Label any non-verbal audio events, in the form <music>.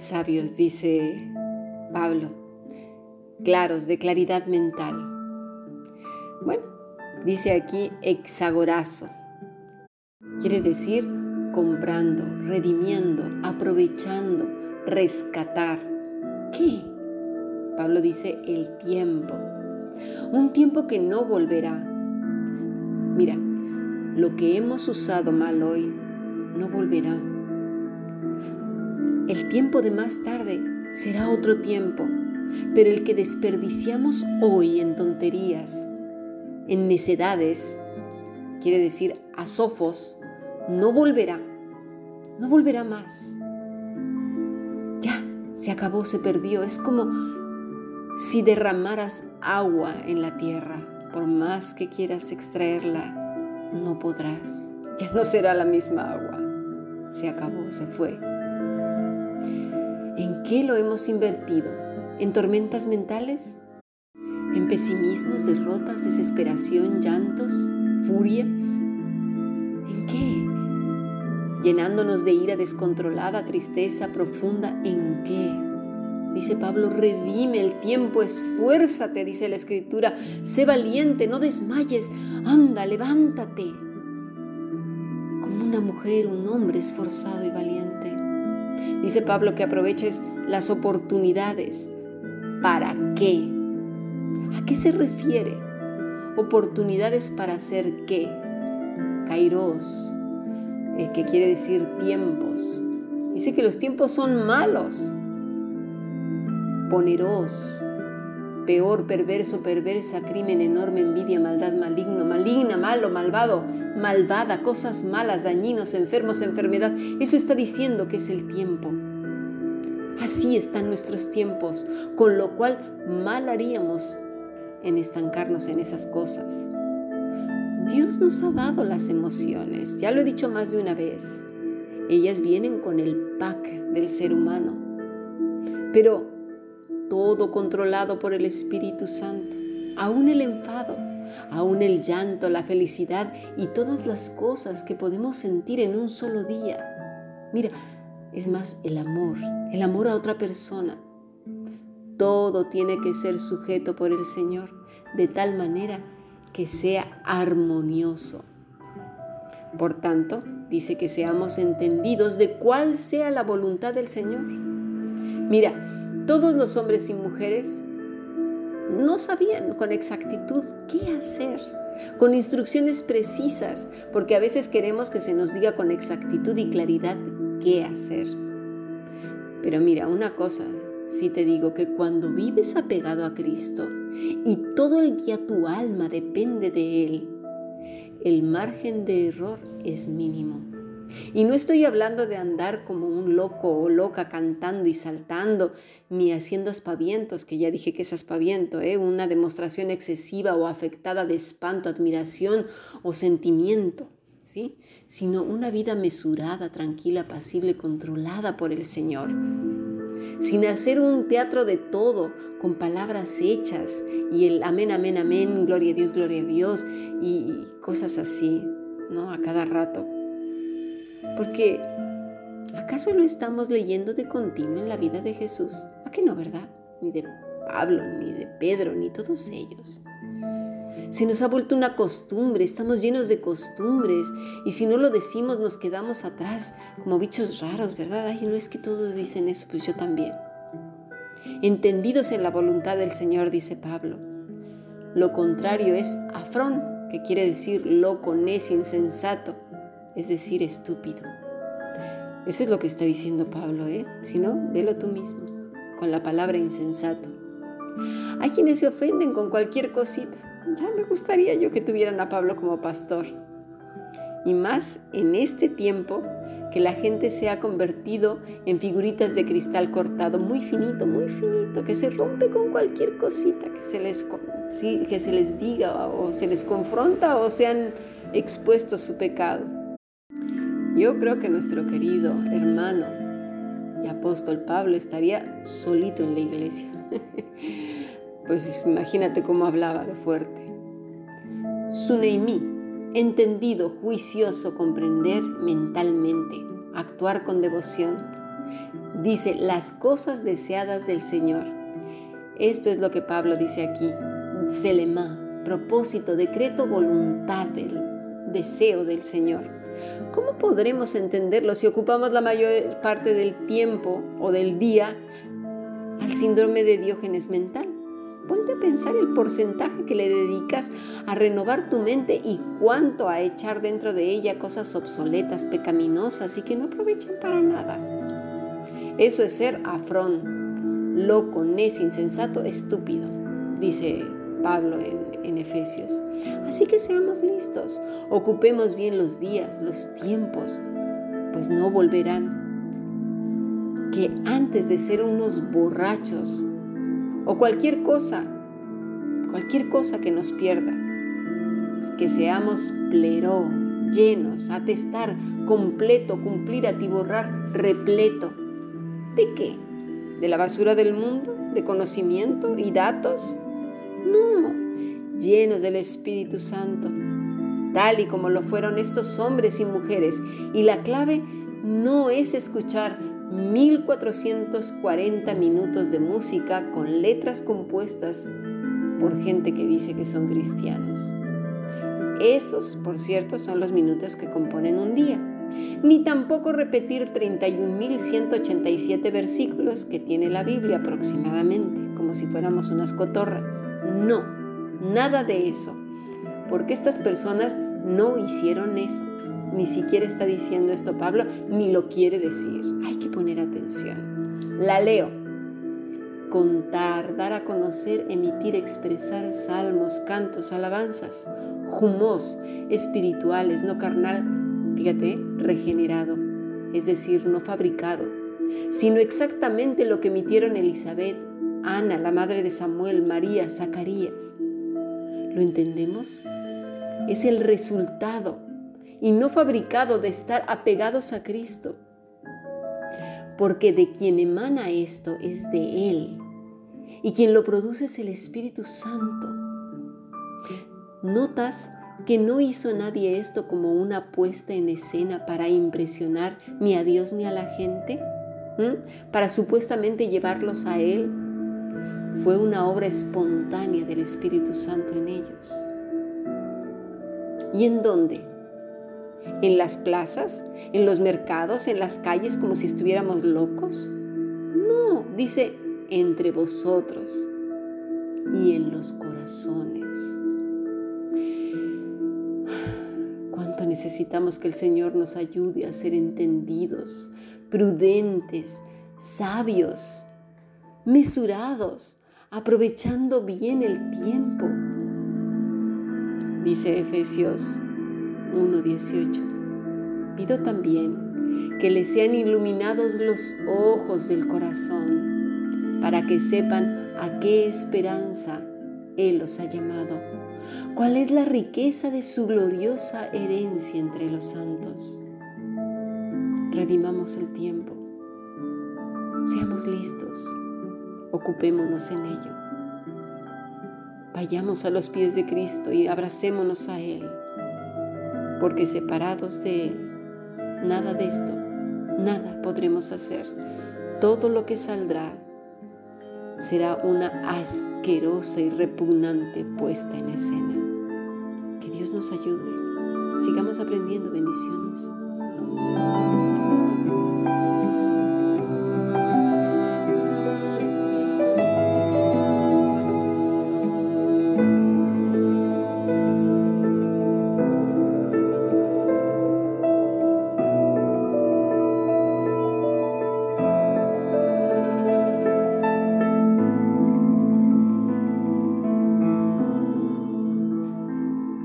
Sabios, dice Pablo, claros, de claridad mental. Bueno, dice aquí hexagorazo. Quiere decir comprando, redimiendo, aprovechando, rescatar. ¿Qué? Pablo dice el tiempo. Un tiempo que no volverá. Mira, lo que hemos usado mal hoy no volverá. El tiempo de más tarde será otro tiempo, pero el que desperdiciamos hoy en tonterías, en necedades, quiere decir a sofos, no volverá, no volverá más. Ya, se acabó, se perdió. Es como si derramaras agua en la tierra. Por más que quieras extraerla, no podrás. Ya no será la misma agua. Se acabó, se fue. ¿En qué lo hemos invertido? ¿En tormentas mentales? ¿En pesimismos, derrotas, desesperación, llantos, furias? ¿En qué? ¿Llenándonos de ira descontrolada, tristeza profunda? ¿En qué? Dice Pablo, redime el tiempo, esfuérzate, dice la escritura, sé valiente, no desmayes, anda, levántate. Como una mujer, un hombre esforzado y valiente. Dice Pablo que aproveches las oportunidades. ¿Para qué? ¿A qué se refiere? Oportunidades para hacer qué? Kairos, el que quiere decir tiempos. Dice que los tiempos son malos. Poneros, peor, perverso, perversa, crimen, enorme, envidia, maldad, maligno, maligna, malo, malvado, malvada, cosas malas, dañinos, enfermos, enfermedad. Eso está diciendo que es el tiempo. Así están nuestros tiempos, con lo cual mal haríamos en estancarnos en esas cosas. Dios nos ha dado las emociones, ya lo he dicho más de una vez. Ellas vienen con el pack del ser humano, pero todo controlado por el Espíritu Santo, aún el enfado, aún el llanto, la felicidad y todas las cosas que podemos sentir en un solo día. Mira, es más el amor, el amor a otra persona. Todo tiene que ser sujeto por el Señor de tal manera que sea armonioso. Por tanto, dice que seamos entendidos de cuál sea la voluntad del Señor. Mira, todos los hombres y mujeres no sabían con exactitud qué hacer, con instrucciones precisas, porque a veces queremos que se nos diga con exactitud y claridad qué hacer. Pero mira, una cosa, si te digo que cuando vives apegado a Cristo y todo el día tu alma depende de Él, el margen de error es mínimo. Y no estoy hablando de andar como un loco o loca cantando y saltando, ni haciendo aspavientos, que ya dije que es aspaviento, ¿eh? una demostración excesiva o afectada de espanto, admiración o sentimiento, ¿sí? sino una vida mesurada, tranquila, pasible, controlada por el Señor sin hacer un teatro de todo, con palabras hechas y el amén, amén, amén, gloria a Dios, gloria a Dios y cosas así, ¿no? A cada rato. Porque, ¿acaso lo estamos leyendo de continuo en la vida de Jesús? ¿A qué no, verdad? Ni de Pablo, ni de Pedro, ni todos ellos. Se nos ha vuelto una costumbre, estamos llenos de costumbres y si no lo decimos nos quedamos atrás como bichos raros, ¿verdad? Ay, no es que todos dicen eso, pues yo también. Entendidos en la voluntad del Señor, dice Pablo. Lo contrario es afrón, que quiere decir loco, necio, insensato, es decir, estúpido. Eso es lo que está diciendo Pablo, ¿eh? Si no, velo tú mismo, con la palabra insensato. Hay quienes se ofenden con cualquier cosita. Ya me gustaría yo que tuvieran a Pablo como pastor. Y más en este tiempo que la gente se ha convertido en figuritas de cristal cortado, muy finito, muy finito, que se rompe con cualquier cosita que se les, que se les diga o se les confronta o sean expuestos su pecado. Yo creo que nuestro querido hermano y apóstol Pablo estaría solito en la iglesia. <laughs> Pues imagínate cómo hablaba de fuerte. Suneimí, entendido, juicioso, comprender mentalmente, actuar con devoción, Dice, las cosas deseadas del Señor. Esto es lo que Pablo dice aquí. Selema, propósito, decreto, voluntad del deseo del Señor. ¿Cómo podremos entenderlo si ocupamos la mayor parte del tiempo o del día al síndrome de Diógenes mental? Ponte a pensar el porcentaje que le dedicas a renovar tu mente y cuánto a echar dentro de ella cosas obsoletas, pecaminosas y que no aprovechan para nada. Eso es ser afrón, loco, necio, insensato, estúpido, dice Pablo en, Efesios. Así que seamos listos, ocupemos bien los días, los tiempos, pues no volverán. Que antes de ser unos borrachos o cualquier cosa, cualquier cosa que nos pierda, que seamos pleró, llenos, atestar, completo, cumplir, atiborrar, repleto. ¿De qué? ¿De la basura del mundo? ¿De conocimiento y datos? No, llenos del Espíritu Santo, tal y como lo fueron estos hombres y mujeres. Y la clave no es escuchar 1440 minutos de música con letras compuestas por gente que dice que son cristianos. Esos, por cierto, son los minutos que componen un día. Ni tampoco repetir 31.187 versículos que tiene la Biblia aproximadamente, como si fuéramos unas cotorras. No, nada de eso, porque estas personas no hicieron eso. Ni siquiera está diciendo esto Pablo, ni lo quiere decir. Hay que poner atención. La leo. Contar, dar a conocer, emitir, expresar salmos, cantos, alabanzas, humos espirituales, no carnal, fíjate, regenerado, es decir, no fabricado, sino exactamente lo que emitieron Elizabeth, Ana, la madre de Samuel, María, Zacarías. ¿Lo entendemos? Es el resultado y no fabricado de estar apegados a Cristo. Porque de quien emana esto es de Él y quien lo produce es el Espíritu Santo. ¿Notas que no hizo nadie esto como una puesta en escena para impresionar ni a Dios ni a la gente? ¿Mm? Para supuestamente llevarlos a Él. Fue una obra espontánea del Espíritu Santo en ellos. ¿Y en dónde? ¿En las plazas? ¿En los mercados? ¿En las calles como si estuviéramos locos? No, dice, entre vosotros y en los corazones. Cuánto necesitamos que el Señor nos ayude a ser entendidos, prudentes, sabios, mesurados, aprovechando bien el tiempo. Dice Efesios 1.18. Pido también que les sean iluminados los ojos del corazón para que sepan a qué esperanza Él los ha llamado, cuál es la riqueza de su gloriosa herencia entre los santos. Redimamos el tiempo, seamos listos, ocupémonos en ello. Vayamos a los pies de Cristo y abracémonos a Él porque separados de Él, nada de esto, nada podremos hacer. Todo lo que saldrá será una asquerosa y repugnante puesta en escena. Que Dios nos ayude. Sigamos aprendiendo bendiciones.